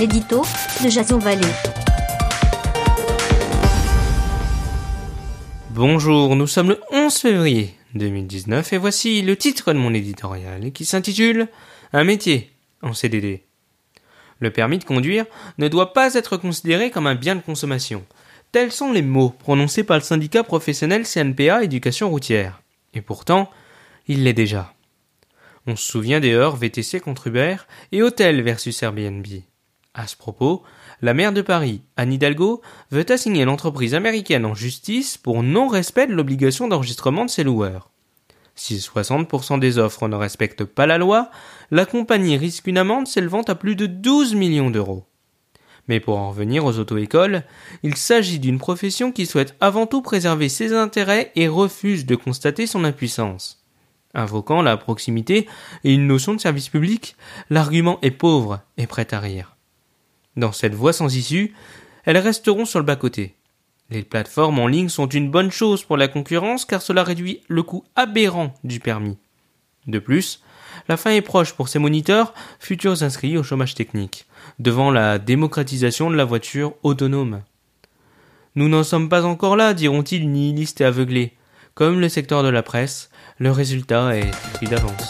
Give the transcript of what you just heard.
l'édito de Jason. Bonjour, nous sommes le 11 février 2019 et voici le titre de mon éditorial qui s'intitule Un métier en CDD. Le permis de conduire ne doit pas être considéré comme un bien de consommation. Tels sont les mots prononcés par le syndicat professionnel CNPA Éducation routière. Et pourtant, il l'est déjà. On se souvient des heures VTC contre Uber et Hôtel versus Airbnb. À ce propos, la maire de Paris, Anne Hidalgo, veut assigner l'entreprise américaine en justice pour non-respect de l'obligation d'enregistrement de ses loueurs. Si 60% des offres ne respectent pas la loi, la compagnie risque une amende s'élevant à plus de 12 millions d'euros. Mais pour en revenir aux auto-écoles, il s'agit d'une profession qui souhaite avant tout préserver ses intérêts et refuse de constater son impuissance. Invoquant la proximité et une notion de service public, l'argument est pauvre et prêt à rire. Dans cette voie sans issue, elles resteront sur le bas-côté. Les plateformes en ligne sont une bonne chose pour la concurrence car cela réduit le coût aberrant du permis. De plus, la fin est proche pour ces moniteurs, futurs inscrits au chômage technique, devant la démocratisation de la voiture autonome. Nous n'en sommes pas encore là, diront-ils nihilistes et aveuglés. Comme le secteur de la presse, le résultat est écrit d'avance.